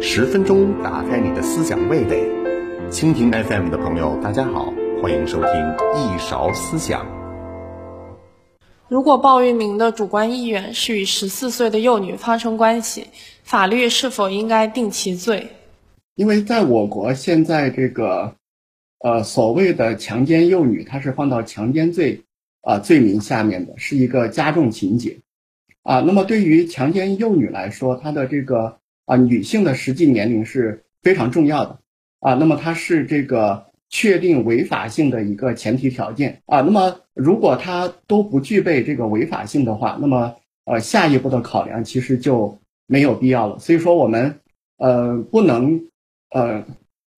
十分钟打开你的思想味蕾，蜻蜓 FM 的朋友，大家好，欢迎收听一勺思想。如果鲍玉明的主观意愿是与十四岁的幼女发生关系，法律是否应该定其罪？因为在我国现在这个，呃，所谓的强奸幼女，它是放到强奸罪啊罪名下面的，是一个加重情节啊。那么对于强奸幼女来说，她的这个啊女性的实际年龄是非常重要的啊。那么它是这个确定违法性的一个前提条件啊。那么如果她都不具备这个违法性的话，那么呃下一步的考量其实就没有必要了。所以说我们呃不能。呃，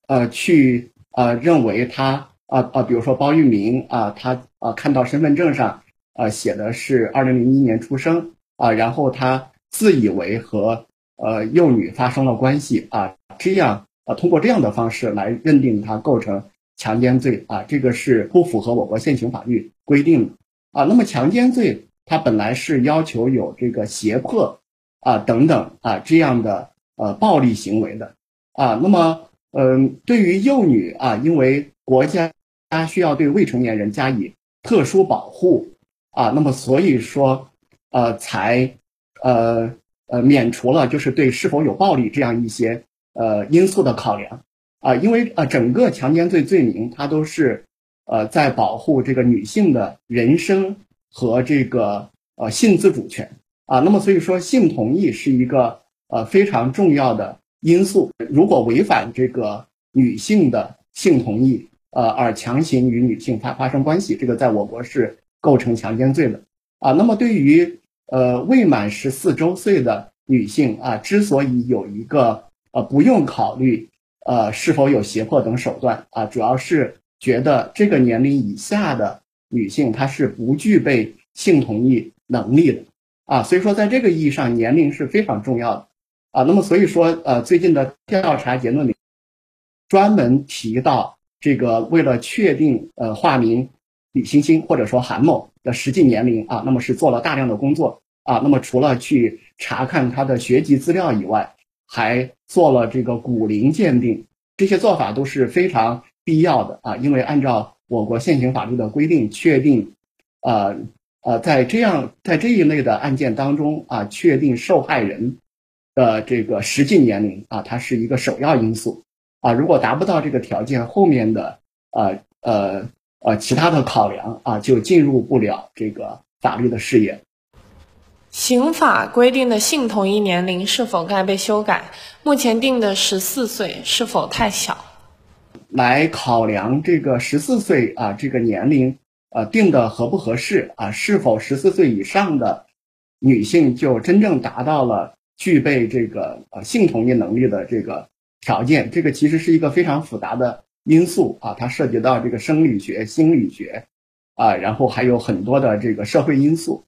呃，去呃认为他啊啊，比如说包玉明啊，他啊看到身份证上啊写的是二零零一年出生啊，然后他自以为和呃幼女发生了关系啊，这样啊通过这样的方式来认定他构成强奸罪啊，这个是不符合我国现行法律规定的啊。那么强奸罪它本来是要求有这个胁迫啊等等啊这样的呃暴力行为的。啊，那么，嗯，对于幼女啊，因为国家需要对未成年人加以特殊保护啊，那么所以说，呃，才，呃，呃，免除了就是对是否有暴力这样一些呃因素的考量啊，因为呃整个强奸罪罪名它都是呃在保护这个女性的人身和这个呃性自主权啊，那么所以说性同意是一个呃非常重要的。因素如果违反这个女性的性同意，呃，而强行与女性发发生关系，这个在我国是构成强奸罪的啊。那么对于呃未满十四周岁的女性啊，之所以有一个呃不用考虑呃是否有胁迫等手段啊，主要是觉得这个年龄以下的女性她是不具备性同意能力的啊。所以说在这个意义上，年龄是非常重要的。啊，那么所以说，呃，最近的调查结论里专门提到，这个为了确定呃化名李星星或者说韩某实际年龄啊，那么是做了大量的工作啊。那么除了去查看他的学籍资料以外，还做了这个骨龄鉴定，这些做法都是非常必要的啊。因为按照我国现行法律的规定，确定呃呃在这样在这一类的案件当中啊，确定受害人。的这个实际年龄啊，它是一个首要因素啊。如果达不到这个条件，后面的呃呃呃其他的考量啊，就进入不了这个法律的视野。刑法规定的性同一年龄是否该被修改？目前定的十四岁是否太小？来考量这个十四岁啊这个年龄呃定的合不合适啊？是否十四岁以上的女性就真正达到了？具备这个呃性同意能力的这个条件，这个其实是一个非常复杂的因素啊，它涉及到这个生理学、心理学啊，然后还有很多的这个社会因素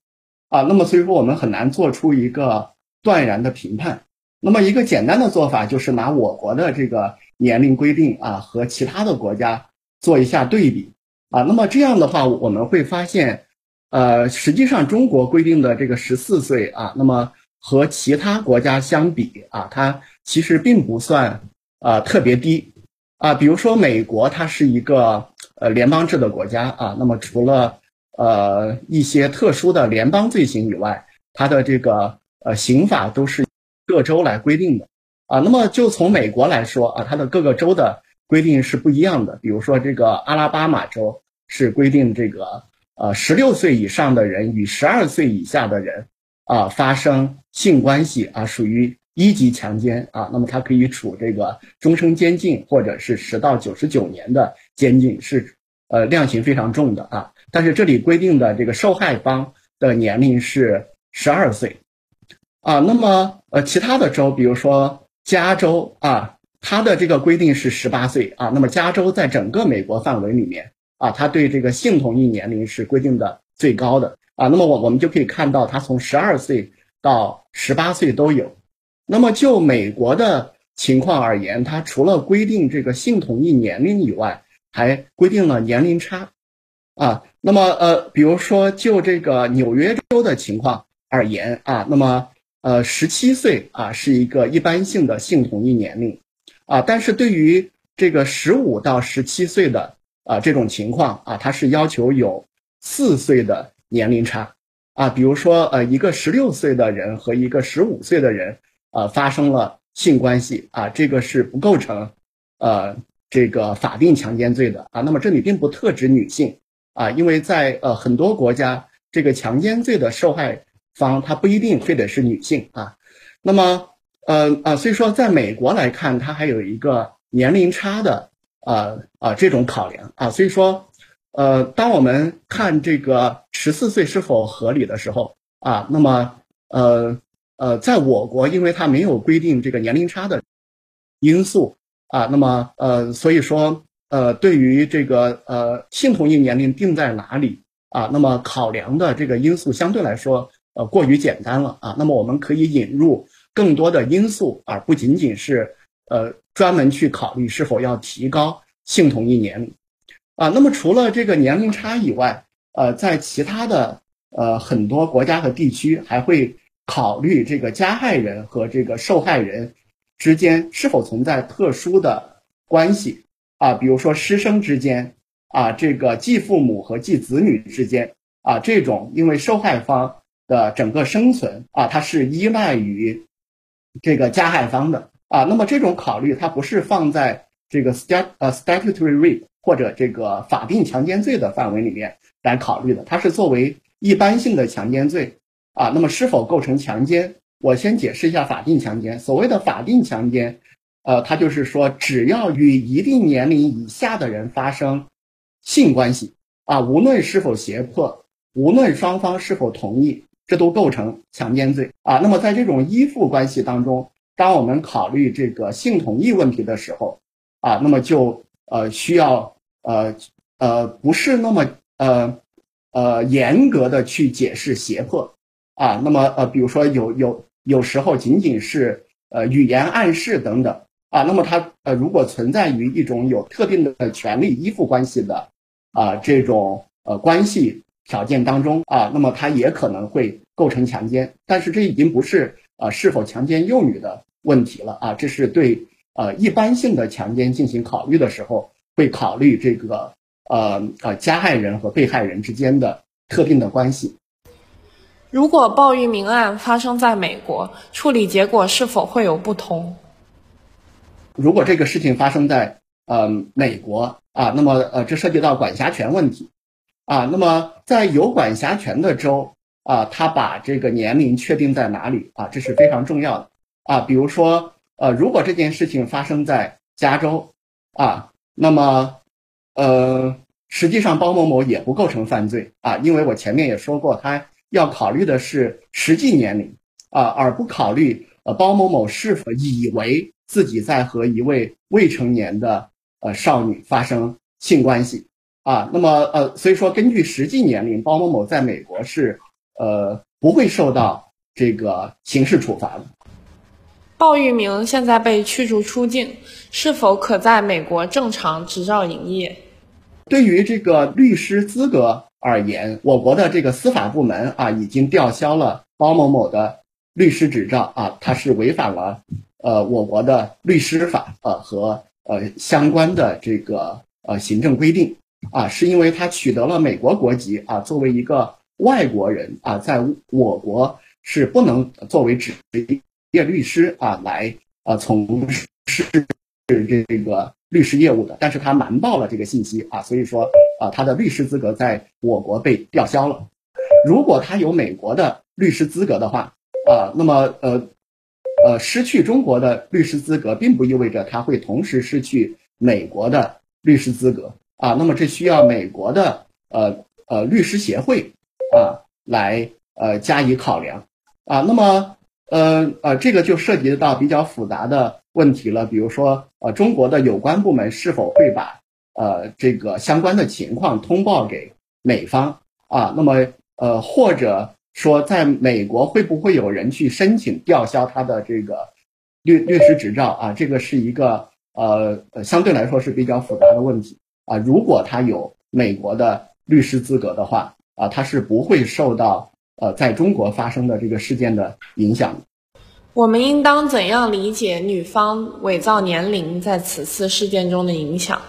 啊，那么所以说我们很难做出一个断然的评判。那么一个简单的做法就是拿我国的这个年龄规定啊和其他的国家做一下对比啊，那么这样的话我们会发现，呃，实际上中国规定的这个十四岁啊，那么。和其他国家相比啊，它其实并不算啊特别低啊。比如说美国，它是一个呃联邦制的国家啊。那么除了呃一些特殊的联邦罪行以外，它的这个呃刑法都是各州来规定的啊。那么就从美国来说啊，它的各个州的规定是不一样的。比如说这个阿拉巴马州是规定这个呃十六岁以上的人与十二岁以下的人。啊，发生性关系啊，属于一级强奸啊，那么他可以处这个终身监禁，或者是十到九十九年的监禁，是呃量刑非常重的啊。但是这里规定的这个受害方的年龄是十二岁啊，那么呃其他的州，比如说加州啊，它的这个规定是十八岁啊，那么加州在整个美国范围里面啊，它对这个性同意年龄是规定的最高的。啊，那么我我们就可以看到，他从十二岁到十八岁都有。那么就美国的情况而言，它除了规定这个性同意年龄以外，还规定了年龄差。啊，那么呃，比如说就这个纽约州的情况，而言啊，那么呃十七岁啊是一个一般性的性同意年龄啊，但是对于这个十五到十七岁的啊这种情况啊，它是要求有四岁的年龄差啊，比如说呃一个十六岁的人和一个十五岁的人啊发生了性关系啊，这个是不构成呃这个法定强奸罪的啊。那么这里并不特指女性啊，因为在呃很多国家，这个强奸罪的受害方他不一定非得是女性啊。那么呃啊，所以说在美国来看，它还有一个。年龄差的啊啊这种考量啊，所以说呃，当我们看这个十四岁是否合理的时候啊，那么呃呃，在我国，因为它没有规定这个年龄差的因素啊，那么呃，所以说呃，对于这个呃性同意年龄定在哪里啊，那么考量的这个因素相对来说呃过于简单了啊，那么我们可以引入更多的因素，而不仅仅是呃。专门去考虑是否要提高性同意年龄，啊，那么除了这个年龄差以外，呃，在其他的呃很多国家和地区还会考虑这个加害人和这个受害人之间是否存在特殊的关系啊，比如说师生之间啊，这个继父母和继子女之间啊，这种因为受害方的整个生存啊，它是依赖于这个加害方的。啊，那么这种考虑它不是放在这个 stat 呃 statutory rape 或者这个法定强奸罪的范围里面来考虑的，它是作为一般性的强奸罪啊。那么是否构成强奸？我先解释一下法定强奸。所谓的法定强奸，呃，它就是说只要与一定年龄以下的人发生性关系啊，无论是否胁迫，无论双方是否同意，这都构成强奸罪啊。那么在这种依附关系当中。当我们考虑这个性同意问题的时候，啊，那么就呃需要呃呃不是那么呃呃严格的去解释胁迫啊，那么呃比如说有有有时候仅仅是呃语言暗示等等啊，那么它呃如果存在于一种有特定的权利依附关系的啊这种呃关系条件当中啊，那么它也可能会构成强奸，但是这已经不是呃是否强奸幼女的。问题了啊！这是对呃一般性的强奸进行考虑的时候，会考虑这个呃呃加害人和被害人之间的特定的关系。如果鲍玉明案发生在美国，处理结果是否会有不同？如果这个事情发生在呃美国啊，那么呃这涉及到管辖权问题啊，那么在有管辖权的州啊，他把这个年龄确定在哪里啊？这是非常重要的。啊，比如说，呃，如果这件事情发生在加州，啊，那么，呃，实际上包某某也不构成犯罪啊，因为我前面也说过，他要考虑的是实际年龄啊，而不考虑呃包某某是否以为自己在和一位未成年的呃少女发生性关系啊，那么呃，所以说根据实际年龄，包某某在美国是呃不会受到这个刑事处罚的。鲍玉明现在被驱逐出境，是否可在美国正常执照营业？对于这个律师资格而言，我国的这个司法部门啊，已经吊销了包某某的律师执照啊，他是违反了呃我国的律师法呃和呃相关的这个呃行政规定啊，是因为他取得了美国国籍啊，作为一个外国人啊，在我国是不能作为职业。律师啊，来呃从事这个律师业务的，但是他瞒报了这个信息啊，所以说啊，他的律师资格在我国被吊销了。如果他有美国的律师资格的话啊，那么呃呃失去中国的律师资格，并不意味着他会同时失去美国的律师资格啊。那么这需要美国的呃呃律师协会啊来呃加以考量啊。那么。呃呃，这个就涉及到比较复杂的问题了，比如说，呃，中国的有关部门是否会把呃这个相关的情况通报给美方啊？那么，呃，或者说，在美国会不会有人去申请吊销他的这个律律师执照啊？这个是一个呃相对来说是比较复杂的问题啊。如果他有美国的律师资格的话啊，他是不会受到呃在中国发生的这个事件的影响。我们应当怎样理解女方伪造年龄在此次事件中的影响？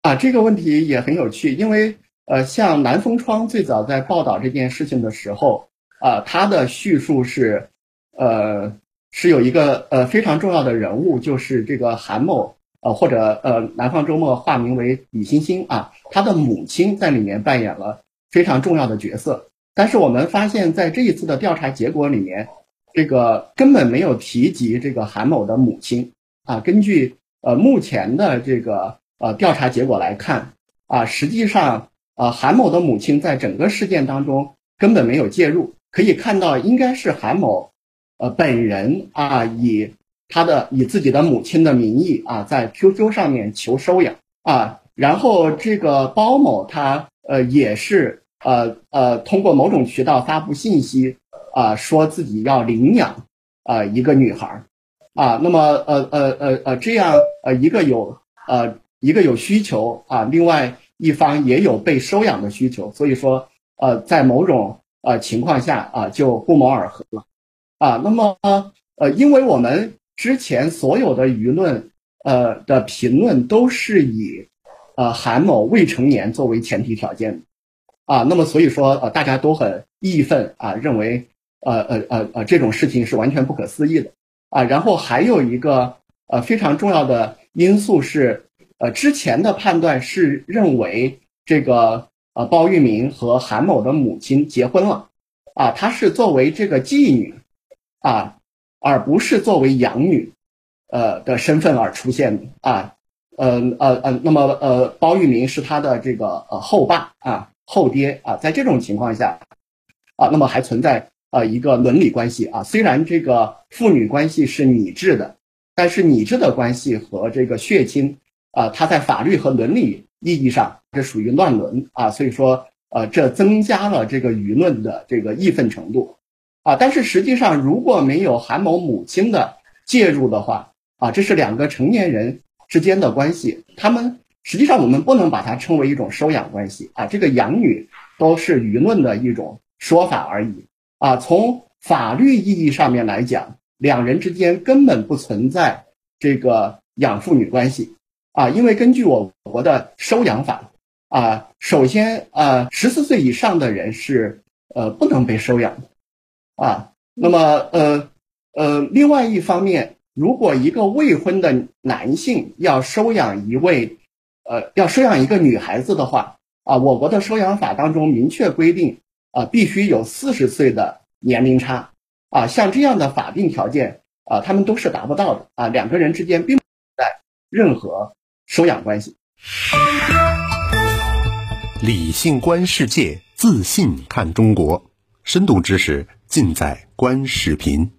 啊，这个问题也很有趣，因为呃，像南风窗最早在报道这件事情的时候，啊，他的叙述是，呃，是有一个呃非常重要的人物，就是这个韩某，呃，或者呃南方周末化名为李欣欣啊，他的母亲在里面扮演了非常重要的角色。但是我们发现，在这一次的调查结果里面。这个根本没有提及这个韩某的母亲啊。根据呃目前的这个呃调查结果来看啊，实际上呃韩某的母亲在整个事件当中根本没有介入。可以看到，应该是韩某呃本人啊以他的以自己的母亲的名义啊在 QQ 上面求收养啊，然后这个包某他呃也是呃呃通过某种渠道发布信息。啊，说自己要领养啊一个女孩啊，那么呃呃呃呃这样呃一个有呃一个有需求啊，另外一方也有被收养的需求，所以说呃在某种呃情况下啊就不谋而合了啊，那么呃因为我们之前所有的舆论呃的评论都是以呃韩某未成年作为前提条件啊，那么所以说呃大家都很义愤啊，认为。呃呃呃呃，这种事情是完全不可思议的啊！然后还有一个呃非常重要的因素是，呃之前的判断是认为这个呃包玉明和韩某的母亲结婚了啊，她是作为这个妓女啊，而不是作为养女呃的身份而出现的啊，呃呃呃，那么呃包玉明是他的这个呃后爸啊后爹啊，在这种情况下啊，那么还存在。啊，一个伦理关系啊，虽然这个父女关系是拟制的，但是拟制的关系和这个血亲啊，它在法律和伦理意义上这属于乱伦啊，所以说呃，这增加了这个舆论的这个义愤程度啊。但是实际上，如果没有韩某母亲的介入的话啊，这是两个成年人之间的关系，他们实际上我们不能把它称为一种收养关系啊，这个养女都是舆论的一种说法而已。啊，从法律意义上面来讲，两人之间根本不存在这个养父女关系啊，因为根据我国的收养法啊，首先啊，十四岁以上的人是呃不能被收养的啊。那么呃呃，另外一方面，如果一个未婚的男性要收养一位呃要收养一个女孩子的话啊，我国的收养法当中明确规定。啊，必须有四十岁的年龄差啊，像这样的法定条件啊，他们都是达不到的啊，两个人之间并不存在任何收养关系。理性观世界，自信看中国，深度知识尽在观视频。